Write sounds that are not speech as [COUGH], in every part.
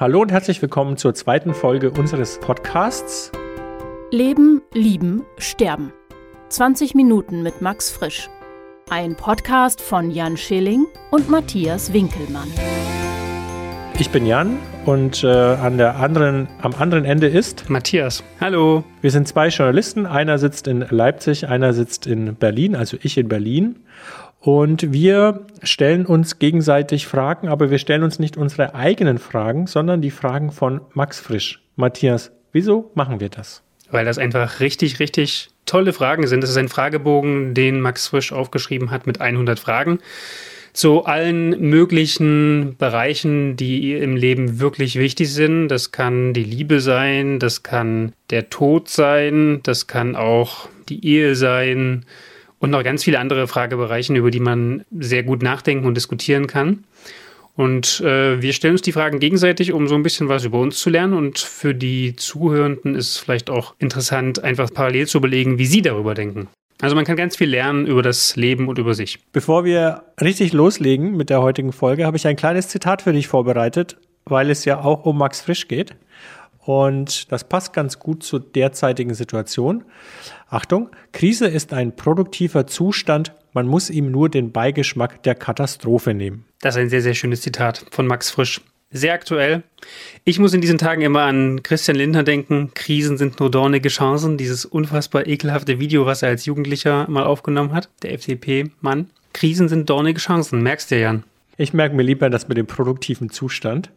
Hallo und herzlich willkommen zur zweiten Folge unseres Podcasts. Leben, Lieben, Sterben. 20 Minuten mit Max Frisch. Ein Podcast von Jan Schilling und Matthias Winkelmann. Ich bin Jan und äh, an der anderen, am anderen Ende ist Matthias. Hallo. Wir sind zwei Journalisten. Einer sitzt in Leipzig, einer sitzt in Berlin, also ich in Berlin. Und wir stellen uns gegenseitig Fragen, aber wir stellen uns nicht unsere eigenen Fragen, sondern die Fragen von Max Frisch. Matthias, wieso machen wir das? Weil das einfach richtig, richtig tolle Fragen sind. Das ist ein Fragebogen, den Max Frisch aufgeschrieben hat mit 100 Fragen zu allen möglichen Bereichen, die im Leben wirklich wichtig sind. Das kann die Liebe sein, das kann der Tod sein, das kann auch die Ehe sein, und noch ganz viele andere Fragebereiche, über die man sehr gut nachdenken und diskutieren kann. Und äh, wir stellen uns die Fragen gegenseitig, um so ein bisschen was über uns zu lernen. Und für die Zuhörenden ist es vielleicht auch interessant, einfach parallel zu überlegen, wie sie darüber denken. Also man kann ganz viel lernen über das Leben und über sich. Bevor wir richtig loslegen mit der heutigen Folge, habe ich ein kleines Zitat für dich vorbereitet, weil es ja auch um Max Frisch geht. Und das passt ganz gut zur derzeitigen Situation. Achtung, Krise ist ein produktiver Zustand, man muss ihm nur den Beigeschmack der Katastrophe nehmen. Das ist ein sehr, sehr schönes Zitat von Max Frisch. Sehr aktuell. Ich muss in diesen Tagen immer an Christian Lindner denken. Krisen sind nur dornige Chancen. Dieses unfassbar ekelhafte Video, was er als Jugendlicher mal aufgenommen hat, der FDP-Mann. Krisen sind dornige Chancen. Merkst du, Jan? Ich merke mir lieber das mit dem produktiven Zustand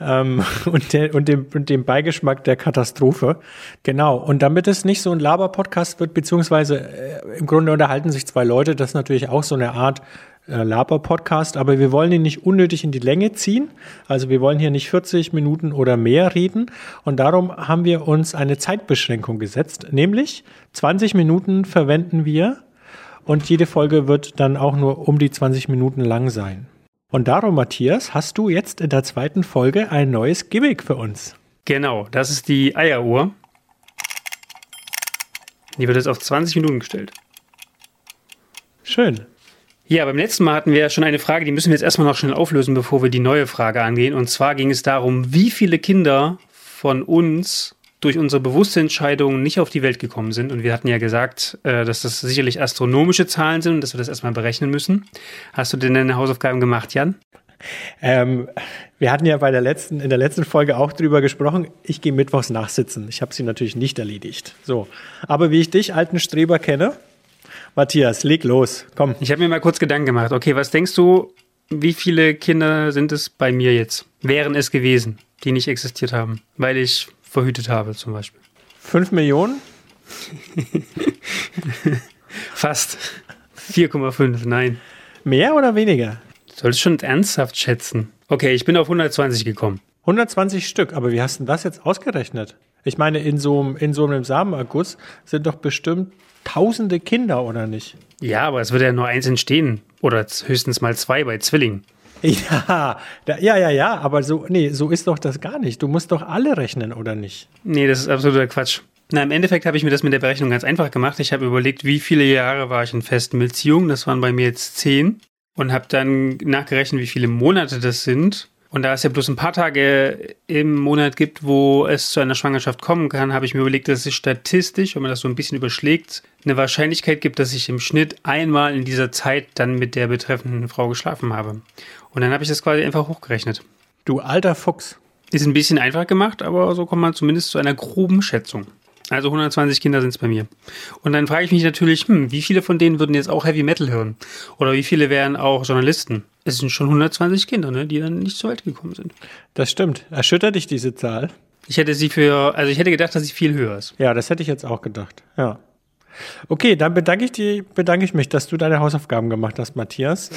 ähm, [LAUGHS] und, der, und, dem, und dem Beigeschmack der Katastrophe. Genau. Und damit es nicht so ein Laber-Podcast wird, beziehungsweise äh, im Grunde unterhalten sich zwei Leute, das ist natürlich auch so eine Art äh, Laber-Podcast, aber wir wollen ihn nicht unnötig in die Länge ziehen. Also wir wollen hier nicht 40 Minuten oder mehr reden. Und darum haben wir uns eine Zeitbeschränkung gesetzt, nämlich 20 Minuten verwenden wir und jede Folge wird dann auch nur um die 20 Minuten lang sein. Und darum, Matthias, hast du jetzt in der zweiten Folge ein neues Gimmick für uns. Genau, das ist die Eieruhr. Die wird jetzt auf 20 Minuten gestellt. Schön. Ja, beim letzten Mal hatten wir ja schon eine Frage, die müssen wir jetzt erstmal noch schnell auflösen, bevor wir die neue Frage angehen. Und zwar ging es darum, wie viele Kinder von uns durch unsere bewusste Entscheidung nicht auf die Welt gekommen sind. Und wir hatten ja gesagt, äh, dass das sicherlich astronomische Zahlen sind und dass wir das erstmal berechnen müssen. Hast du denn deine Hausaufgaben gemacht, Jan? Ähm, wir hatten ja bei der letzten, in der letzten Folge auch drüber gesprochen. Ich gehe mittwochs nachsitzen. Ich habe sie natürlich nicht erledigt. So. Aber wie ich dich, alten Streber, kenne, Matthias, leg los. Komm. Ich habe mir mal kurz Gedanken gemacht. Okay, was denkst du, wie viele Kinder sind es bei mir jetzt? Wären es gewesen, die nicht existiert haben? Weil ich verhütet habe, zum Beispiel. Fünf Millionen? [LAUGHS] Fast. 4,5, nein. Mehr oder weniger? Solltest schon ernsthaft schätzen. Okay, ich bin auf 120 gekommen. 120 Stück, aber wie hast du das jetzt ausgerechnet? Ich meine, in so einem, in so einem Samenerguss sind doch bestimmt tausende Kinder, oder nicht? Ja, aber es wird ja nur eins entstehen. Oder höchstens mal zwei bei Zwillingen. [LAUGHS] Ja, da, ja, ja, ja, aber so, nee, so ist doch das gar nicht. Du musst doch alle rechnen, oder nicht? Nee, das ist absoluter Quatsch. Na, im Endeffekt habe ich mir das mit der Berechnung ganz einfach gemacht. Ich habe überlegt, wie viele Jahre war ich in festen Beziehungen. Das waren bei mir jetzt zehn. Und habe dann nachgerechnet, wie viele Monate das sind. Und da es ja bloß ein paar Tage im Monat gibt, wo es zu einer Schwangerschaft kommen kann, habe ich mir überlegt, dass es statistisch, wenn man das so ein bisschen überschlägt, eine Wahrscheinlichkeit gibt, dass ich im Schnitt einmal in dieser Zeit dann mit der betreffenden Frau geschlafen habe. Und dann habe ich das quasi einfach hochgerechnet. Du alter Fuchs. Ist ein bisschen einfach gemacht, aber so kommt man zumindest zu einer groben Schätzung. Also 120 Kinder sind es bei mir. Und dann frage ich mich natürlich, hm, wie viele von denen würden jetzt auch Heavy Metal hören? Oder wie viele wären auch Journalisten? Es sind schon 120 Kinder, ne, die dann nicht zur Welt gekommen sind. Das stimmt. Erschüttert dich diese Zahl? Ich hätte sie für, also ich hätte gedacht, dass sie viel höher ist. Ja, das hätte ich jetzt auch gedacht. Ja. Okay, dann bedanke ich, die, bedanke ich mich, dass du deine Hausaufgaben gemacht hast, Matthias.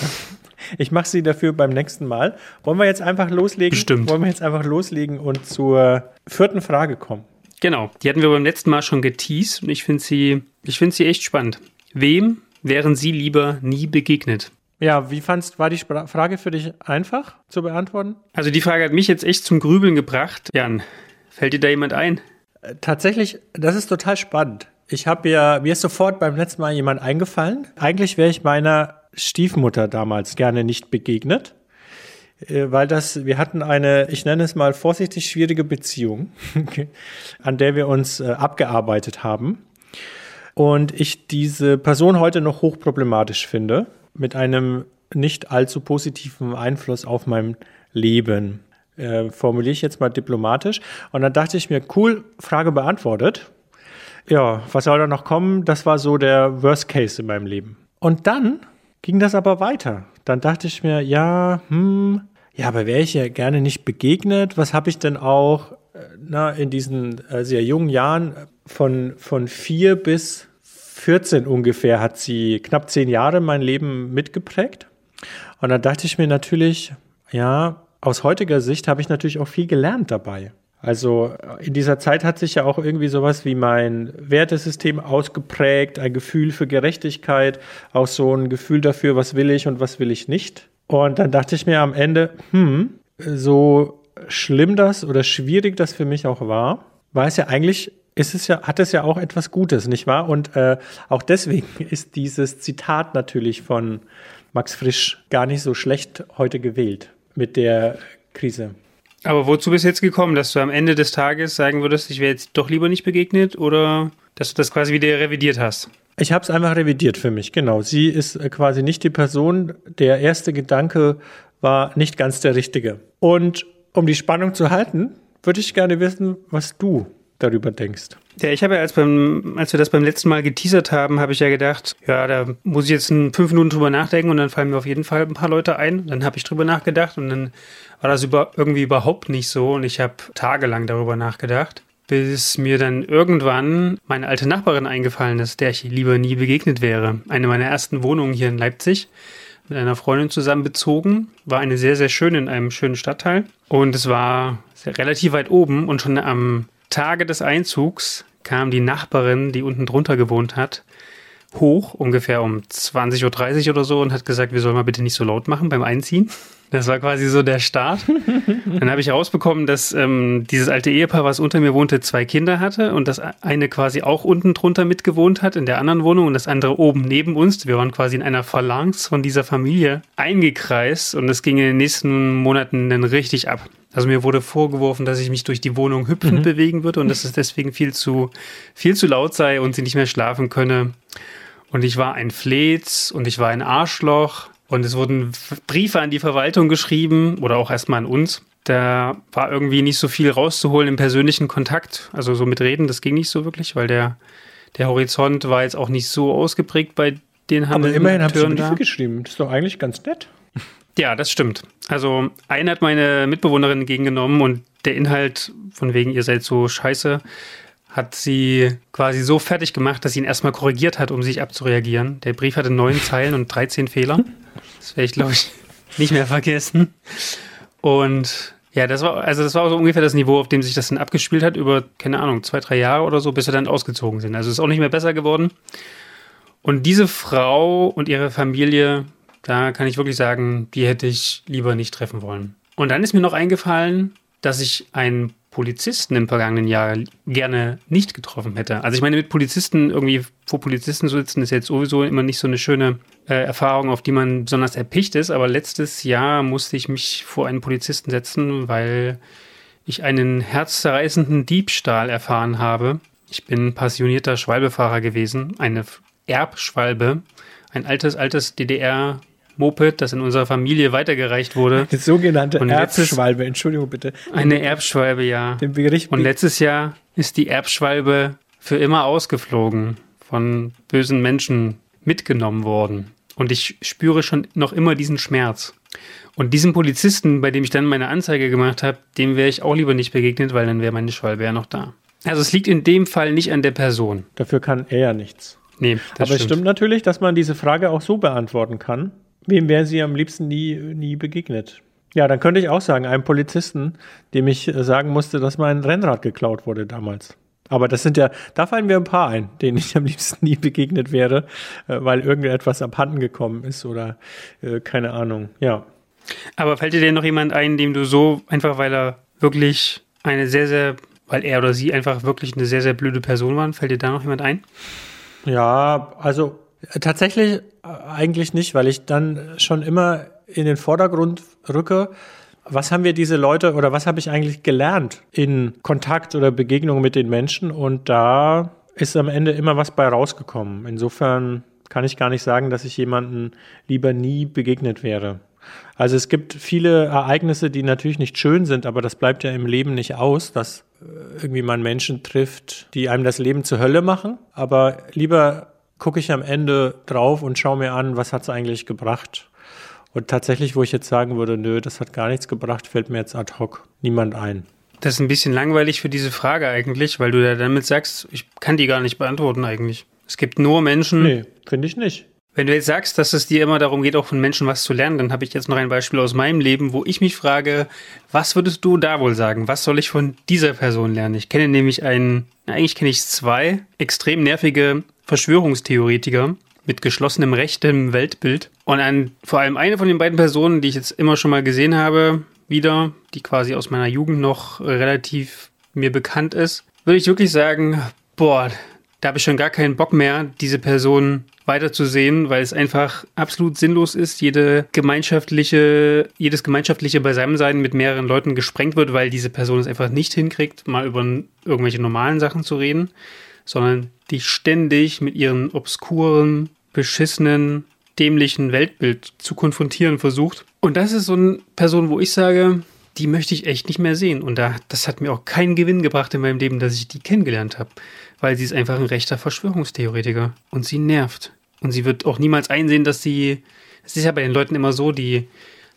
Ich mache sie dafür beim nächsten Mal. Wollen wir jetzt einfach loslegen? Bestimmt. Wollen wir jetzt einfach loslegen und zur vierten Frage kommen? Genau, die hatten wir beim letzten Mal schon geteased und ich finde sie, ich finde sie echt spannend. Wem wären Sie lieber nie begegnet? Ja, wie fandst, war die Frage für dich einfach zu beantworten? Also die Frage hat mich jetzt echt zum Grübeln gebracht. Jan, fällt dir da jemand ein? Äh, tatsächlich, das ist total spannend. Ich habe ja, mir ist sofort beim letzten Mal jemand eingefallen. Eigentlich wäre ich meiner Stiefmutter damals gerne nicht begegnet, äh, weil das, wir hatten eine, ich nenne es mal vorsichtig schwierige Beziehung, [LAUGHS] an der wir uns äh, abgearbeitet haben. Und ich diese Person heute noch hochproblematisch finde, mit einem nicht allzu positiven Einfluss auf mein Leben. Äh, formuliere ich jetzt mal diplomatisch. Und dann dachte ich mir, cool, Frage beantwortet. Ja, was soll da noch kommen? Das war so der Worst Case in meinem Leben. Und dann ging das aber weiter. Dann dachte ich mir, ja, hm, ja, aber wäre ich ja gerne nicht begegnet. Was habe ich denn auch äh, na, in diesen äh, sehr jungen Jahren von, von vier bis 14 ungefähr hat sie knapp zehn Jahre mein Leben mitgeprägt. Und dann dachte ich mir natürlich, ja, aus heutiger Sicht habe ich natürlich auch viel gelernt dabei. Also in dieser Zeit hat sich ja auch irgendwie sowas wie mein Wertesystem ausgeprägt, ein Gefühl für Gerechtigkeit, auch so ein Gefühl dafür, was will ich und was will ich nicht. Und dann dachte ich mir am Ende, hm, so schlimm das oder schwierig das für mich auch war, war es ja eigentlich, ist es ja, hat es ja auch etwas Gutes, nicht wahr? Und äh, auch deswegen [LAUGHS] ist dieses Zitat natürlich von Max Frisch gar nicht so schlecht heute gewählt mit der Krise. Aber wozu bist du jetzt gekommen, dass du am Ende des Tages sagen würdest, ich wäre jetzt doch lieber nicht begegnet oder dass du das quasi wieder revidiert hast? Ich habe es einfach revidiert für mich, genau. Sie ist äh, quasi nicht die Person. Der erste Gedanke war nicht ganz der richtige. Und um die Spannung zu halten, würde ich gerne wissen, was du darüber denkst. Ja, ich habe ja, als, beim, als wir das beim letzten Mal geteasert haben, habe ich ja gedacht, ja, da muss ich jetzt in fünf Minuten drüber nachdenken und dann fallen mir auf jeden Fall ein paar Leute ein. Dann habe ich drüber nachgedacht und dann war das über, irgendwie überhaupt nicht so und ich habe tagelang darüber nachgedacht bis mir dann irgendwann meine alte Nachbarin eingefallen ist, der ich lieber nie begegnet wäre. Eine meiner ersten Wohnungen hier in Leipzig mit einer Freundin zusammen bezogen. War eine sehr, sehr schöne in einem schönen Stadtteil. Und es war relativ weit oben und schon am Tage des Einzugs kam die Nachbarin, die unten drunter gewohnt hat, hoch, ungefähr um 20.30 Uhr oder so, und hat gesagt, wir sollen mal bitte nicht so laut machen beim Einziehen. Das war quasi so der Start. [LAUGHS] Dann habe ich herausbekommen, dass ähm, dieses alte Ehepaar, was unter mir wohnte, zwei Kinder hatte und das eine quasi auch unten drunter mitgewohnt hat in der anderen Wohnung und das andere oben neben uns. Wir waren quasi in einer Phalanx von dieser Familie eingekreist und es ging in den nächsten Monaten dann richtig ab. Also mir wurde vorgeworfen, dass ich mich durch die Wohnung hüpfend mhm. bewegen würde und dass es deswegen viel zu, viel zu laut sei und sie nicht mehr schlafen könne. Und ich war ein Flez und ich war ein Arschloch und es wurden Briefe an die Verwaltung geschrieben oder auch erstmal an uns. Da war irgendwie nicht so viel rauszuholen im persönlichen Kontakt. Also so mit Reden, das ging nicht so wirklich, weil der, der Horizont war jetzt auch nicht so ausgeprägt bei den Handel. Aber immerhin haben sie Briefe geschrieben. Das ist doch eigentlich ganz nett. Ja, das stimmt. Also einer hat meine Mitbewohnerin entgegengenommen und der Inhalt von wegen, ihr seid so scheiße, hat sie quasi so fertig gemacht, dass sie ihn erstmal korrigiert hat, um sich abzureagieren. Der Brief hatte neun Zeilen und 13 Fehler. Das werde ich, glaube ich, nicht mehr vergessen. Und ja, das war, also das war so ungefähr das Niveau, auf dem sich das dann abgespielt hat, über, keine Ahnung, zwei, drei Jahre oder so, bis wir dann ausgezogen sind. Also ist auch nicht mehr besser geworden. Und diese Frau und ihre Familie, da kann ich wirklich sagen, die hätte ich lieber nicht treffen wollen. Und dann ist mir noch eingefallen, dass ich einen Polizisten im vergangenen Jahr gerne nicht getroffen hätte. Also ich meine, mit Polizisten irgendwie vor Polizisten zu sitzen, ist jetzt sowieso immer nicht so eine schöne äh, Erfahrung, auf die man besonders erpicht ist. Aber letztes Jahr musste ich mich vor einen Polizisten setzen, weil ich einen herzzerreißenden Diebstahl erfahren habe. Ich bin passionierter Schwalbefahrer gewesen, eine Erbschwalbe, ein altes, altes DDR Moped, das in unserer Familie weitergereicht wurde. Die sogenannte und Erbschwalbe, Entschuldigung bitte. Eine Erbschwalbe, ja. Den Bericht und letztes Jahr ist die Erbschwalbe für immer ausgeflogen, von bösen Menschen mitgenommen worden. Und ich spüre schon noch immer diesen Schmerz. Und diesem Polizisten, bei dem ich dann meine Anzeige gemacht habe, dem wäre ich auch lieber nicht begegnet, weil dann wäre meine Schwalbe ja noch da. Also es liegt in dem Fall nicht an der Person. Dafür kann er ja nichts. Nee, das Aber stimmt. es stimmt natürlich, dass man diese Frage auch so beantworten kann. Wem wären Sie am liebsten nie, nie begegnet? Ja, dann könnte ich auch sagen, einem Polizisten, dem ich äh, sagen musste, dass mein Rennrad geklaut wurde damals. Aber das sind ja, da fallen mir ein paar ein, denen ich am liebsten nie begegnet wäre, äh, weil irgendetwas abhanden gekommen ist oder äh, keine Ahnung. Ja. Aber fällt dir denn noch jemand ein, dem du so, einfach weil er wirklich eine sehr, sehr, weil er oder sie einfach wirklich eine sehr, sehr blöde Person waren, fällt dir da noch jemand ein? Ja, also Tatsächlich äh, eigentlich nicht, weil ich dann schon immer in den Vordergrund rücke, was haben wir diese Leute oder was habe ich eigentlich gelernt in Kontakt oder Begegnung mit den Menschen? Und da ist am Ende immer was bei rausgekommen. Insofern kann ich gar nicht sagen, dass ich jemanden lieber nie begegnet wäre. Also es gibt viele Ereignisse, die natürlich nicht schön sind, aber das bleibt ja im Leben nicht aus, dass äh, irgendwie man Menschen trifft, die einem das Leben zur Hölle machen. Aber lieber gucke ich am Ende drauf und schaue mir an, was hat es eigentlich gebracht. Und tatsächlich, wo ich jetzt sagen würde, nö, das hat gar nichts gebracht, fällt mir jetzt ad hoc niemand ein. Das ist ein bisschen langweilig für diese Frage eigentlich, weil du ja damit sagst, ich kann die gar nicht beantworten eigentlich. Es gibt nur Menschen. Nee, finde ich nicht. Wenn du jetzt sagst, dass es dir immer darum geht, auch von Menschen was zu lernen, dann habe ich jetzt noch ein Beispiel aus meinem Leben, wo ich mich frage, was würdest du da wohl sagen? Was soll ich von dieser Person lernen? Ich kenne nämlich einen, eigentlich kenne ich zwei extrem nervige Verschwörungstheoretiker mit geschlossenem rechtem Weltbild. Und an, vor allem eine von den beiden Personen, die ich jetzt immer schon mal gesehen habe, wieder, die quasi aus meiner Jugend noch relativ mir bekannt ist, würde ich wirklich sagen, boah, da habe ich schon gar keinen Bock mehr, diese Person weiterzusehen, weil es einfach absolut sinnlos ist, jede gemeinschaftliche, jedes gemeinschaftliche Beisammensein mit mehreren Leuten gesprengt wird, weil diese Person es einfach nicht hinkriegt, mal über irgendwelche normalen Sachen zu reden, sondern die ständig mit ihren obskuren, beschissenen, dämlichen Weltbild zu konfrontieren versucht. Und das ist so eine Person, wo ich sage, die möchte ich echt nicht mehr sehen. Und da, das hat mir auch keinen Gewinn gebracht in meinem Leben, dass ich die kennengelernt habe. Weil sie ist einfach ein rechter Verschwörungstheoretiker. Und sie nervt. Und sie wird auch niemals einsehen, dass sie. Es ist ja bei den Leuten immer so, die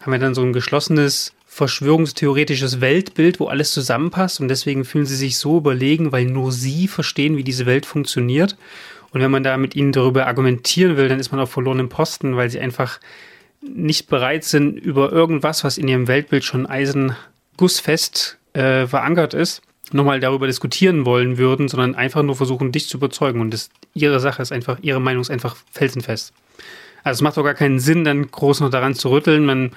haben ja dann so ein geschlossenes verschwörungstheoretisches Weltbild, wo alles zusammenpasst. Und deswegen fühlen sie sich so überlegen, weil nur sie verstehen, wie diese Welt funktioniert. Und wenn man da mit ihnen darüber argumentieren will, dann ist man auf verlorenem Posten, weil sie einfach nicht bereit sind, über irgendwas, was in ihrem Weltbild schon eisengussfest äh, verankert ist, nochmal darüber diskutieren wollen würden, sondern einfach nur versuchen, dich zu überzeugen. Und das, ihre Sache ist einfach, ihre Meinung ist einfach felsenfest. Also es macht doch gar keinen Sinn, dann groß noch daran zu rütteln. Man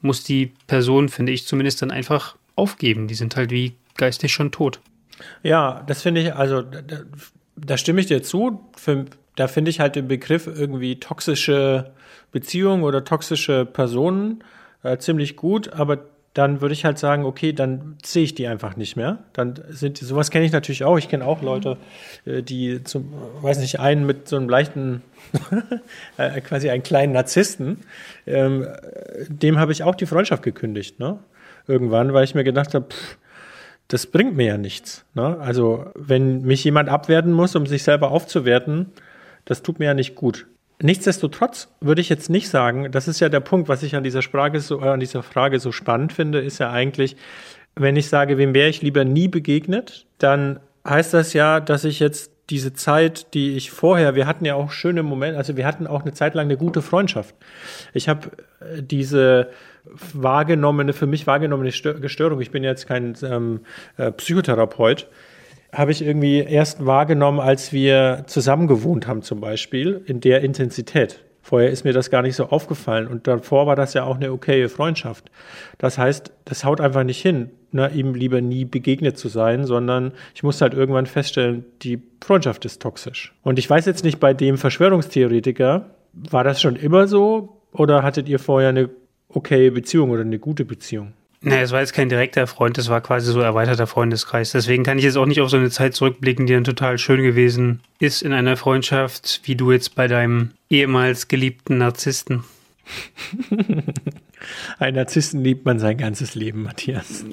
muss die Person, finde ich zumindest, dann einfach aufgeben. Die sind halt wie geistig schon tot. Ja, das finde ich, also da, da, stimme ich dir zu. Für, da finde ich halt den Begriff irgendwie toxische Beziehungen oder toxische Personen äh, ziemlich gut, aber dann würde ich halt sagen, okay, dann sehe ich die einfach nicht mehr. Dann sind die, sowas kenne ich natürlich auch. Ich kenne auch Leute, äh, die zum, weiß nicht, einen mit so einem leichten, [LAUGHS] äh, quasi einen kleinen Narzissten, ähm, dem habe ich auch die Freundschaft gekündigt, ne? Irgendwann, weil ich mir gedacht habe, das bringt mir ja nichts. Ne? Also, wenn mich jemand abwerten muss, um sich selber aufzuwerten, das tut mir ja nicht gut. Nichtsdestotrotz würde ich jetzt nicht sagen, das ist ja der Punkt, was ich an dieser, Frage so, an dieser Frage so spannend finde, ist ja eigentlich, wenn ich sage, wem wäre ich lieber nie begegnet, dann heißt das ja, dass ich jetzt diese Zeit, die ich vorher, wir hatten ja auch schöne Momente, also wir hatten auch eine Zeit lang eine gute Freundschaft. Ich habe äh, diese wahrgenommene, für mich wahrgenommene Störung, ich bin jetzt kein ähm, äh, Psychotherapeut, habe ich irgendwie erst wahrgenommen, als wir zusammen gewohnt haben zum Beispiel, in der Intensität. Vorher ist mir das gar nicht so aufgefallen und davor war das ja auch eine okaye Freundschaft. Das heißt, das haut einfach nicht hin, ne, ihm lieber nie begegnet zu sein, sondern ich musste halt irgendwann feststellen, die Freundschaft ist toxisch. Und ich weiß jetzt nicht, bei dem Verschwörungstheoretiker, war das schon immer so oder hattet ihr vorher eine okaye Beziehung oder eine gute Beziehung? Naja, es war jetzt kein direkter Freund, es war quasi so erweiterter Freundeskreis. Deswegen kann ich jetzt auch nicht auf so eine Zeit zurückblicken, die dann total schön gewesen ist in einer Freundschaft, wie du jetzt bei deinem ehemals geliebten Narzissten. [LAUGHS] Ein Narzissten liebt man sein ganzes Leben, Matthias.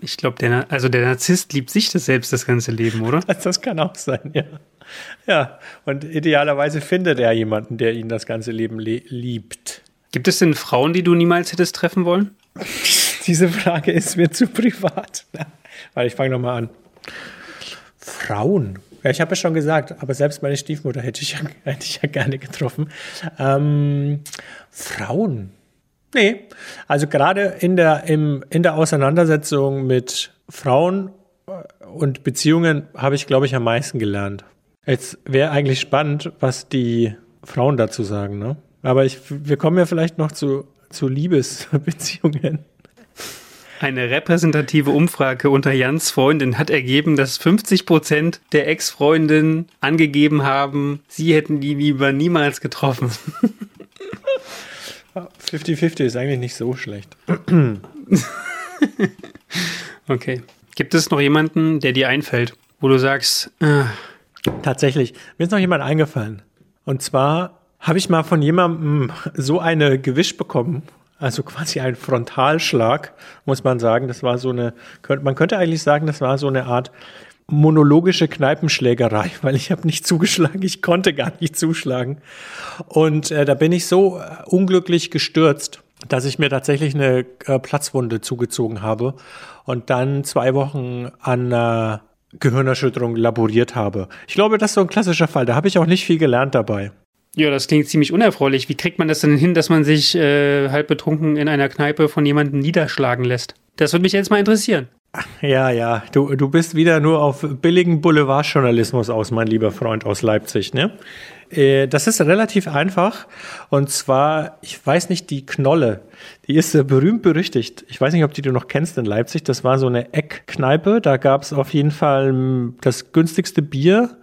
Ich glaube, der, also der Narzisst liebt sich das selbst das ganze Leben, oder? Das, [LAUGHS] das kann auch sein, ja. Ja, und idealerweise findet er jemanden, der ihn das ganze Leben liebt. Gibt es denn Frauen, die du niemals hättest treffen wollen? [LAUGHS] Diese Frage ist mir zu privat. Weil ich fange nochmal an. Frauen. Ja, ich habe ja schon gesagt, aber selbst meine Stiefmutter hätte ich ja, hätte ich ja gerne getroffen. Ähm, Frauen. Nee, also gerade in der, im, in der Auseinandersetzung mit Frauen äh, und Beziehungen habe ich, glaube ich, am meisten gelernt. Jetzt wäre eigentlich spannend, was die Frauen dazu sagen, ne? Aber ich, wir kommen ja vielleicht noch zu, zu Liebesbeziehungen. Eine repräsentative Umfrage unter Jans Freundin hat ergeben, dass 50 Prozent der Ex-Freundinnen angegeben haben, sie hätten die lieber niemals getroffen. 50-50 ist eigentlich nicht so schlecht. okay. Gibt es noch jemanden, der dir einfällt, wo du sagst, äh, Tatsächlich, mir ist noch jemand eingefallen. Und zwar habe ich mal von jemandem so eine Gewisch bekommen. Also quasi ein Frontalschlag, muss man sagen. Das war so eine, man könnte eigentlich sagen, das war so eine Art monologische Kneipenschlägerei, [LAUGHS] weil ich habe nicht zugeschlagen, ich konnte gar nicht zuschlagen. Und äh, da bin ich so äh, unglücklich gestürzt, dass ich mir tatsächlich eine äh, Platzwunde zugezogen habe und dann zwei Wochen an äh, Gehirnerschütterung laboriert habe. Ich glaube, das ist so ein klassischer Fall. Da habe ich auch nicht viel gelernt dabei. Ja, das klingt ziemlich unerfreulich. Wie kriegt man das denn hin, dass man sich äh, halb betrunken in einer Kneipe von jemandem niederschlagen lässt? Das würde mich jetzt mal interessieren. Ja, ja, du, du bist wieder nur auf billigen Boulevardjournalismus aus, mein lieber Freund aus Leipzig, ne? Äh, das ist relativ einfach. Und zwar, ich weiß nicht, die Knolle, die ist berühmt berüchtigt. Ich weiß nicht, ob die du noch kennst in Leipzig. Das war so eine Eckkneipe. Da gab es auf jeden Fall hm, das günstigste Bier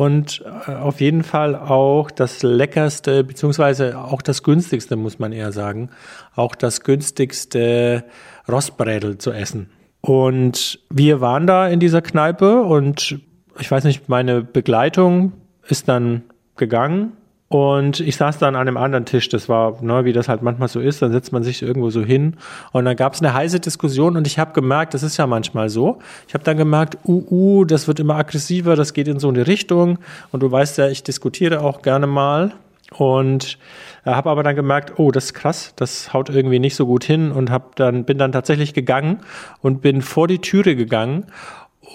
und äh, auf jeden Fall auch das leckerste, beziehungsweise auch das günstigste, muss man eher sagen, auch das günstigste Rostbrädel zu essen. Und wir waren da in dieser Kneipe und ich weiß nicht, meine Begleitung ist dann gegangen und ich saß dann an einem anderen Tisch, das war, ne, wie das halt manchmal so ist, dann setzt man sich irgendwo so hin. Und dann gab es eine heiße Diskussion und ich habe gemerkt, das ist ja manchmal so, ich habe dann gemerkt, uh, uh, das wird immer aggressiver, das geht in so eine Richtung. Und du weißt ja, ich diskutiere auch gerne mal. Und äh, habe aber dann gemerkt, oh, das ist krass, das haut irgendwie nicht so gut hin. Und hab dann bin dann tatsächlich gegangen und bin vor die Türe gegangen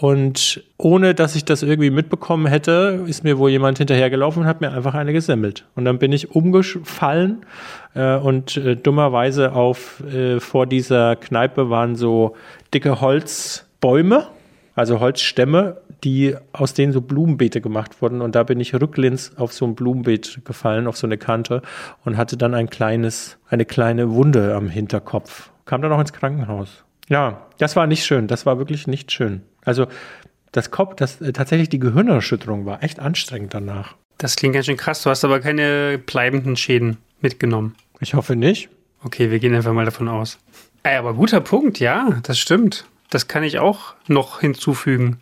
und ohne dass ich das irgendwie mitbekommen hätte, ist mir wohl jemand hinterhergelaufen und hat mir einfach eine gesemmelt. Und dann bin ich umgefallen äh, und äh, dummerweise auf äh, vor dieser Kneipe waren so dicke Holzbäume, also Holzstämme, die aus denen so Blumenbeete gemacht wurden. Und da bin ich rücklings auf so ein Blumenbeet gefallen, auf so eine Kante und hatte dann ein kleines, eine kleine Wunde am Hinterkopf. Kam dann auch ins Krankenhaus. Ja, das war nicht schön. Das war wirklich nicht schön. Also das Kopf, das äh, tatsächlich die Gehirnerschütterung war echt anstrengend danach. Das klingt ganz schön krass. Du hast aber keine bleibenden Schäden mitgenommen. Ich hoffe nicht. Okay, wir gehen einfach mal davon aus. Aber guter Punkt, ja, das stimmt. Das kann ich auch noch hinzufügen.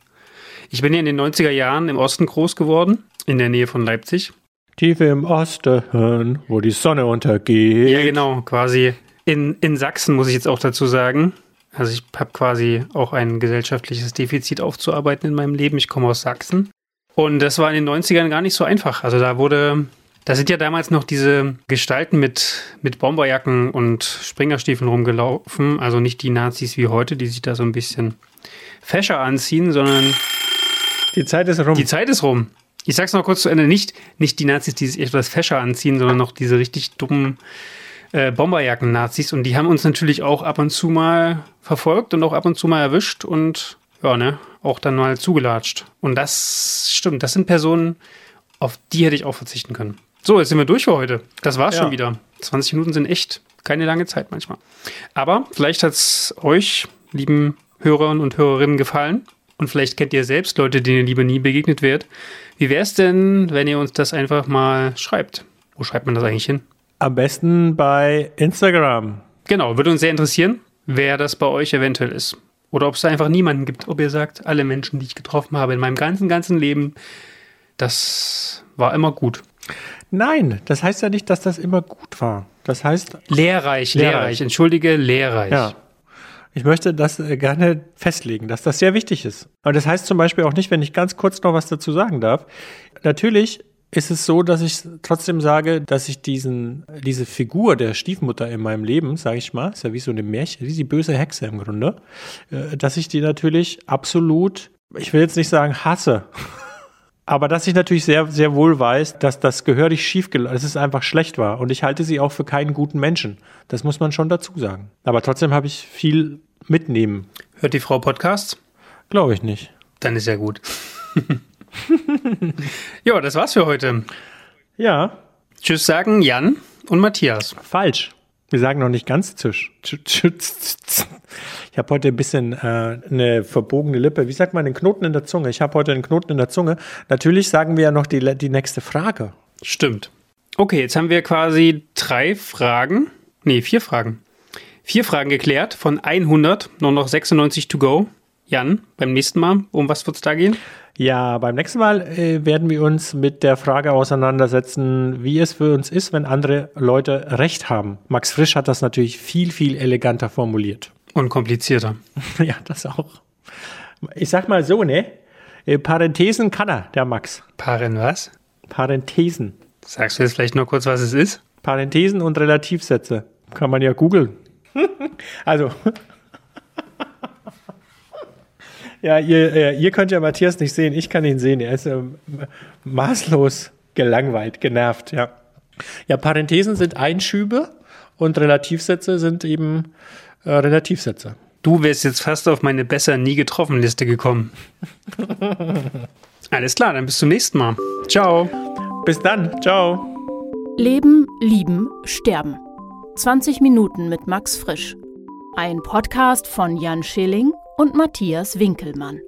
Ich bin ja in den 90er Jahren im Osten groß geworden, in der Nähe von Leipzig. Tief im Osten, wo die Sonne untergeht. Ja, genau, quasi in, in Sachsen, muss ich jetzt auch dazu sagen. Also ich habe quasi auch ein gesellschaftliches Defizit aufzuarbeiten in meinem Leben. Ich komme aus Sachsen. Und das war in den 90ern gar nicht so einfach. Also da wurde, da sind ja damals noch diese Gestalten mit, mit Bomberjacken und Springerstiefeln rumgelaufen. Also nicht die Nazis wie heute, die sich da so ein bisschen fescher anziehen, sondern die Zeit ist rum. Die Zeit ist rum. Ich sag's noch kurz zu Ende. Nicht, nicht die Nazis, die sich etwas fescher anziehen, sondern noch diese richtig dummen äh, Bomberjacken-Nazis und die haben uns natürlich auch ab und zu mal verfolgt und auch ab und zu mal erwischt und ja, ne, auch dann mal zugelatscht. Und das stimmt, das sind Personen, auf die hätte ich auch verzichten können. So, jetzt sind wir durch für heute. Das war's ja. schon wieder. 20 Minuten sind echt keine lange Zeit manchmal. Aber vielleicht hat's euch, lieben Hörern und Hörerinnen, gefallen. Und vielleicht kennt ihr selbst Leute, denen ihr lieber nie begegnet wärt. Wie wäre es denn, wenn ihr uns das einfach mal schreibt? Wo schreibt man das eigentlich hin? Am besten bei Instagram. Genau, würde uns sehr interessieren, wer das bei euch eventuell ist. Oder ob es da einfach niemanden gibt. Ob ihr sagt, alle Menschen, die ich getroffen habe in meinem ganzen, ganzen Leben, das war immer gut. Nein, das heißt ja nicht, dass das immer gut war. Das heißt. Lehrreich, lehrreich. lehrreich. Entschuldige, lehrreich. Ja. Ich möchte das äh, gerne festlegen, dass das sehr wichtig ist. Und das heißt zum Beispiel auch nicht, wenn ich ganz kurz noch was dazu sagen darf. Natürlich ist es so, dass ich trotzdem sage, dass ich diesen, diese Figur der Stiefmutter in meinem Leben, sage ich mal, ist ja wie so eine Märchen, wie die böse Hexe im Grunde, äh, dass ich die natürlich absolut, ich will jetzt nicht sagen hasse, [LAUGHS] aber dass ich natürlich sehr, sehr wohl weiß, dass das gehörig schief dass es einfach schlecht war. Und ich halte sie auch für keinen guten Menschen. Das muss man schon dazu sagen. Aber trotzdem habe ich viel mitnehmen. Hört die Frau Podcasts? Glaube ich nicht. Dann ist ja gut. [LAUGHS] [LAUGHS] ja, das war's für heute. Ja. Tschüss sagen Jan und Matthias. Falsch. Wir sagen noch nicht ganz Tisch. Ich habe heute ein bisschen äh, eine verbogene Lippe. Wie sagt man den Knoten in der Zunge? Ich habe heute einen Knoten in der Zunge. Natürlich sagen wir ja noch die, die nächste Frage. Stimmt. Okay, jetzt haben wir quasi drei Fragen, nee, vier Fragen. Vier Fragen geklärt von 100, nur noch 96 to go. Jan, beim nächsten Mal, um was wird es da gehen? Ja, beim nächsten Mal äh, werden wir uns mit der Frage auseinandersetzen, wie es für uns ist, wenn andere Leute Recht haben. Max Frisch hat das natürlich viel, viel eleganter formuliert. Und komplizierter. [LAUGHS] ja, das auch. Ich sag mal so, ne? Äh, Parenthesen kann er, der Max. Paren was? Parenthesen. Sagst du jetzt vielleicht noch kurz, was es ist? Parenthesen und Relativsätze. Kann man ja googeln. [LAUGHS] also. Ja, ihr, äh, ihr könnt ja Matthias nicht sehen. Ich kann ihn sehen. Er ist ähm, maßlos gelangweilt, genervt, ja. Ja, Parenthesen sind Einschübe und Relativsätze sind eben äh, Relativsätze. Du wärst jetzt fast auf meine besser nie getroffen Liste gekommen. [LAUGHS] Alles klar, dann bis zum nächsten Mal. Ciao. Bis dann. Ciao. Leben, Lieben, Sterben. 20 Minuten mit Max Frisch. Ein Podcast von Jan Schilling und Matthias Winkelmann.